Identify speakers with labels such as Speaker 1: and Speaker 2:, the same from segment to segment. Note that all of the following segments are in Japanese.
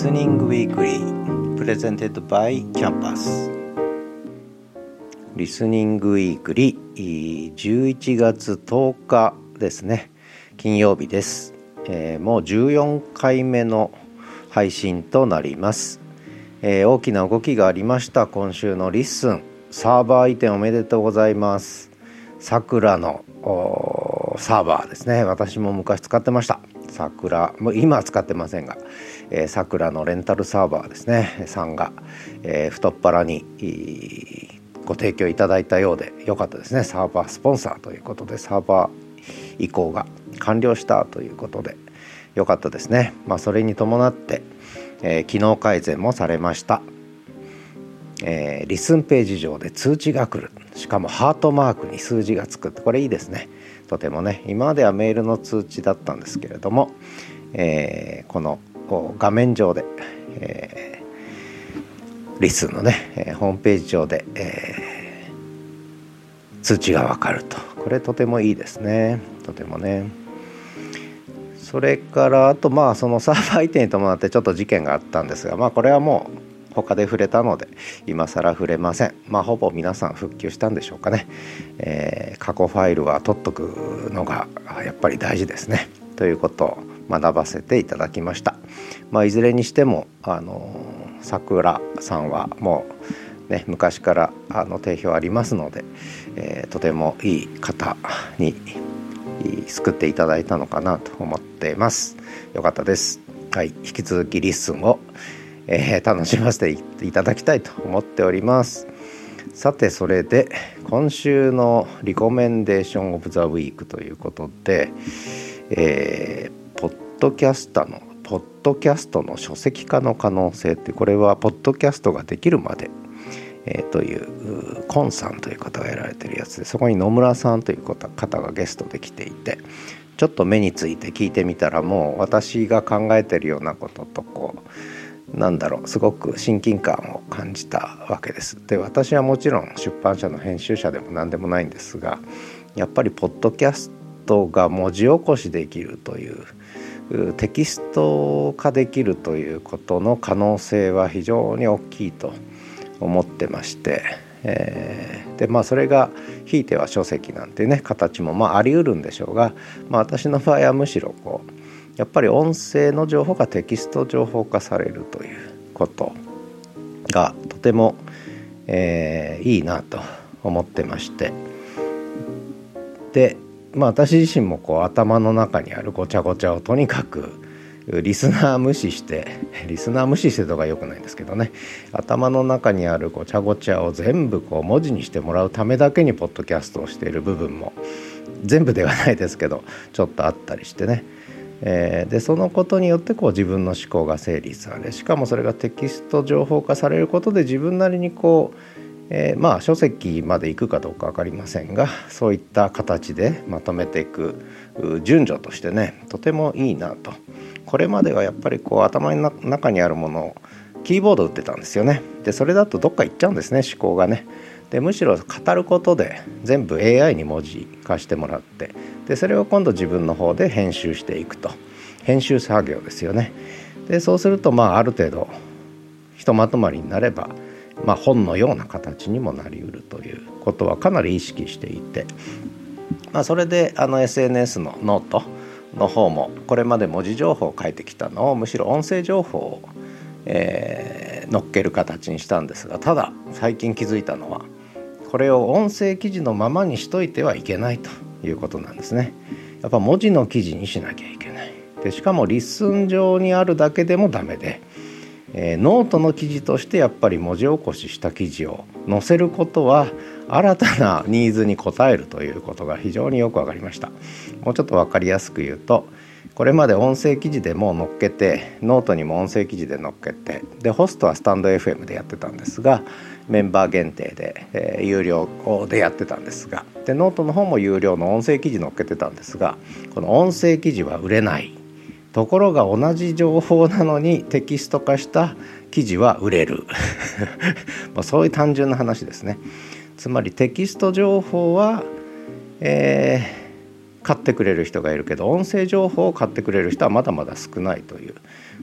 Speaker 1: Listening Weekly presented by Campus Listening Weekly 11月10日ですね。金曜日です、えー、もう14回目の配信となります、えー、大きな動きがありました。今週の LISTEN 。サーバー移転おめでとうございます。さくらのサーバーですね。私も昔使ってました。桜もう今は使ってませんがさくらのレンタルサーバーですねさんが、えー、太っ腹にご提供いただいたようでよかったですね。サーバースポンサーということでサーバー移行が完了したということでよかったですね。まあそれに伴って、え、機能改善もされました。えー、リスンページ上で通知が来る。しかもハートマークに数字がつくって。これいいですね。とてもね。今まではメールの通知だったんですけれども、えー、この画面上で、えー、リスンのね、えー、ホームページ上で、えー、通知がわかると。これとてもいいですね。とてもね。それからあとまあそのサーバー移転に伴ってちょっと事件があったんですがまあこれはもう他で触れたので今更触れません。まあほぼ皆さん復旧したんでしょうかね、えー、過去ファイルは取っとくのがやっぱり大事ですね。ということを学ばせていただきました。まあいずれにしてもあのさくらさんはもうね昔からあの定評ありますので、えー、とてもいい方に救っていただいたのかなと思っています。よかったです。はい。引き続き LISTEN をえー、楽しませていただきたいと思っております。さてそれで今週のリコメンデーションオブザウィークということで、えー、ポッドキャスターのポッドキャストの書籍化の可能性ってこれはポッドキャストができるまで、え、というコンさんという方がやられてるやつでそこに野村さんという方がゲストで来ていてちょっと目について聞いてみたらもう私が考えてるようなこととこうなんだろうすごく親近感を感じたわけです。で私はもちろん出版社の編集者でも何でもないんですがやっぱりポッドキャストが文字起こしできるというテキスト化できるということの可能性は非常に大きいと思ってまして、えー、でまあそれがひいては書籍なんてね形もまあありうるんでしょうが、まあ、私の場合はむしろこうやっぱり音声の情報がテキスト情報化されるということがとても、えー、いいなと思ってまして。でまあ私自身もこう頭の中にあるごちゃごちゃをとにかくリスナー無視して リスナー無視してとかよくないんですけどね。頭の中にあるごちゃごちゃを全部こう文字にしてもらうためだけにポッドキャストをしている部分も全部ではないですけどちょっとあったりしてね。え、でそのことによってこう自分の思考が整理されしかもそれがテキスト情報化されることで自分なりにこう、えー、まあ書籍まで行くかどうか分かりませんがそういった形でまとめていく順序としてねとてもいいなと。これまではやっぱりこう頭の中にあるものをキーボード打ってたんですよね。でそれだとどっか行っちゃうんですね思考がね。でむしろ語ることで全部 AI に文字化してもらってでそれを今度自分の方で編集していくと。編集作業ですよね。でそうするとまあある程度ひとまとまりになれば、まあ、本のような形にもなりうるということはかなり意識していて、まあ、それであの SNS のノートの方もこれまで文字情報を書いてきたのをむしろ音声情報を、えー、載っける形にしたんですがただ最近気づいたのはこれを音声記事のままにしといてはいけないということなんですね。やっぱ文字の記事にしなきゃいけない。でしかも LISTEN 上にあるだけでもダメで、えー、ノートの記事としてやっぱり文字起こしした記事を載せることは新たなニーズに応えるということが非常によく分かりました。もうちょっと分かりやすく言うとこれまで音声記事でも載っけてノートにも音声記事で載っけてでホストはスタンド FM でやってたんですがメンバー限定で、えー、有料でやってたんですがでノートの方も有料の音声記事載っけてたんですがこの音声記事は売れない。ところが同じ情報なのにテキスト化した記事は売れる。まあそういう単純な話ですね。つまりテキスト情報は、えー、買ってくれる人がいるけど音声情報を買ってくれる人はまだまだ少ないという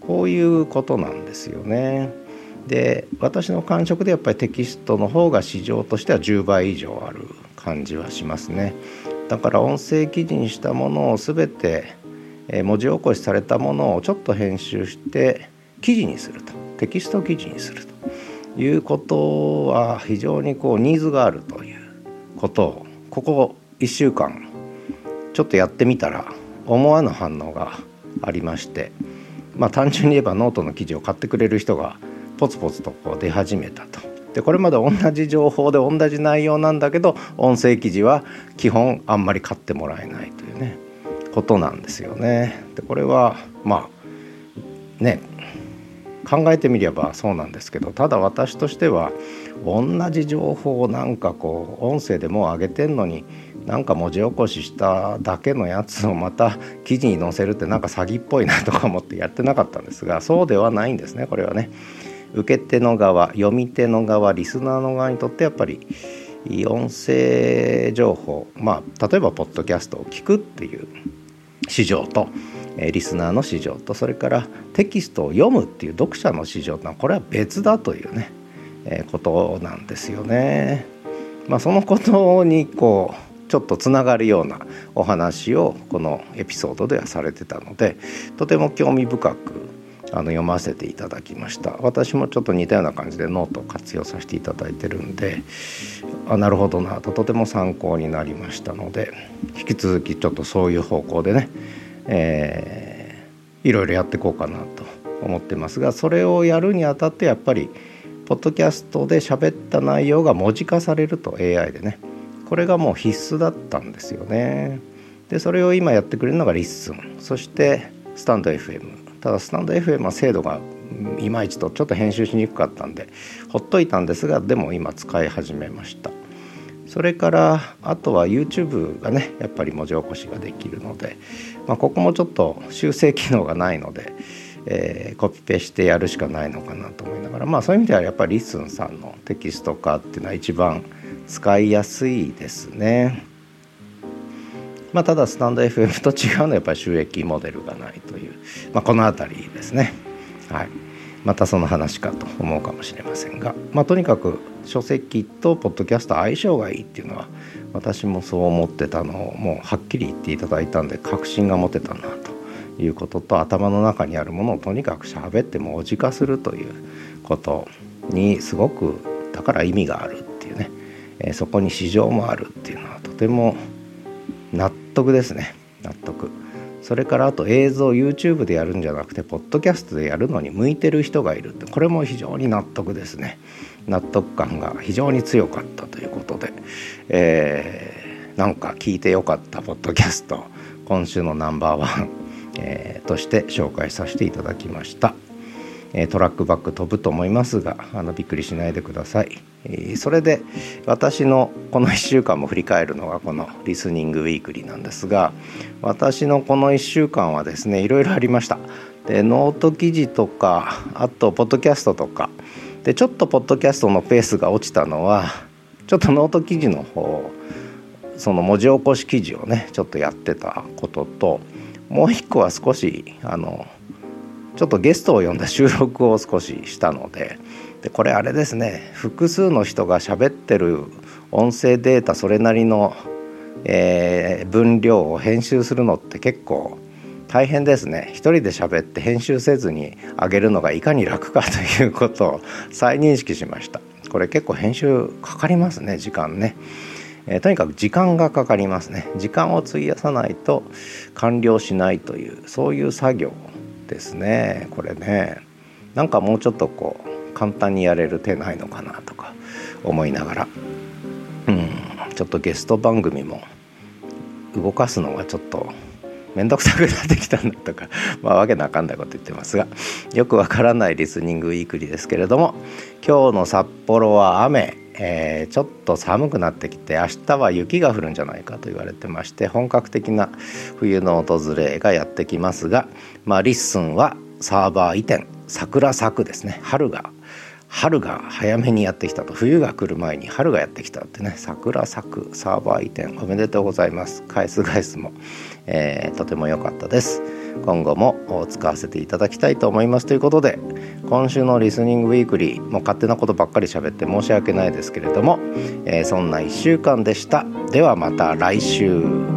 Speaker 1: こういうことなんですよね。で私の感触でやっぱりテキストの方が市場としては10倍以上ある感じはしますね。だから音声記事にしたものを全て文字起こしされたものをちょっと編集して記事にすると。テキスト記事にすると。いうことは非常にこうニーズがあるということをここ1週間ちょっとやってみたら思わぬ反応がありまして。まあ単純に言えばノートの記事を買ってくれる人がポツポツとこう出始めたと。でこれまで同じ情報で同じ内容なんだけど音声記事は基本あんまり買ってもらえないというねことなんですよね。でこれはまあね考えてみればそうなんですけどただ私としては同じ情報をなんかこう音声でもう上げてんのになんか文字起こししただけのやつをまた記事に載せるってなんか詐欺っぽいなとか思ってやってなかったんですがそうではないんですねこれはね。受け手の側読み手の側リスナーの側にとってやっぱり音声情報まあ例えばポッドキャストを聞くっていう市場とリスナーの市場とそれからテキストを読むっていう読者の市場というのはこれは別だというね、えことなんですよね。まあ、そのことにこうちょっとつながるようなお話をこのエピソードではされてたのでとても興味深くあの読ませていただきました。私もちょっと似たような感じでノートを活用させていただいてるんであなるほどなと。とても参考になりましたので引き続きちょっとそういう方向でねえー、いろいろやっていこうかなと思ってますがそれをやるにあたってやっぱりポッドキャストで喋った内容が文字化されると AI でね。これがもう必須だったんですよね。でそれを今やってくれるのが LISTEN。そしてスタンド FM ただスタンド FM は精度がいまいちとちょっと編集しにくかったんでほっといたんですがでも今使い始めました。それからあとは YouTube がねやっぱり文字起こしができるので、まあ、ここもちょっと修正機能がないので、えー、コピペしてやるしかないのかなと思いながらまあそういう意味ではやっぱりリスンさんのテキスト化っていうのは一番使いやすいですね。まあ、ただスタンド FM と違うのはやっぱり収益モデルがないという、まあ、この辺りですね。はいまたその話かと思うかもしれませんが、まあ、とにかく書籍とポッドキャスト相性がいいっていうのは私もそう思ってたのをもうはっきり言っていただいたんで確信が持てたなということと頭の中にあるものをとにかく喋って文字化するということにすごくだから意味があるっていうね、え、そこに市場もあるっていうのはとても納得ですね納得。それからあと映像 YouTube でやるんじゃなくてポッドキャストでやるのに向いてる人がいるってこれも非常に納得ですね納得感が非常に強かったということで、えー、なんか聞いてよかったポッドキャスト今週のナンバーワン、えー、として紹介させていただきました。えトラックバック飛ぶと思いますがあのびっくりしないでください。それで私のこの1週間も振り返るのがこのリスニングウィークリーなんですが私のこの1週間はですねいろいろありました。でノート記事とかあとポッドキャストとかでちょっとポッドキャストのペースが落ちたのはちょっとノート記事の方その文字起こし記事をねちょっとやってたことともう一個は少しあのちょっとゲストを呼んだ収録を少ししたのででこれあれですね。複数の人が喋ってる音声データそれなりの、えー、分量を編集するのって結構大変ですね。一人で喋って編集せずに上げるのがいかに楽か ということを再認識しました。これ結構編集かかりますね時間ね、えー、とにかく時間がかかりますね。時間を費やさないと完了しないというそういう作業ですね。これね。なんかもうちょっとこう簡単にやれる手ないのかなとか思いながら。うん。ちょっとゲスト番組も動かすのがちょっと面倒くさくなってきたんだとか まあわけのわかんないこと言ってますがよくわからないリスニングウィークリーですけれども今日の札幌は雨。えー、ちょっと寒くなってきて明日は雪が降るんじゃないかと言われてまして本格的な冬の訪れがやってきますが、まあ、リッスンはサーバー移転。桜咲くですね。春が春が早めにやってきたと。冬が来る前に春がやってきたってね。桜咲くサーバー移転。おめでとうございます。返す返すも、えー、とても良かったです。今後も使わせていただきたいと思います。ということで今週のリスニングウィークリーもう勝手なことばっかり喋って申し訳ないですけれども、えー、そんな1週間でした。ではまた来週。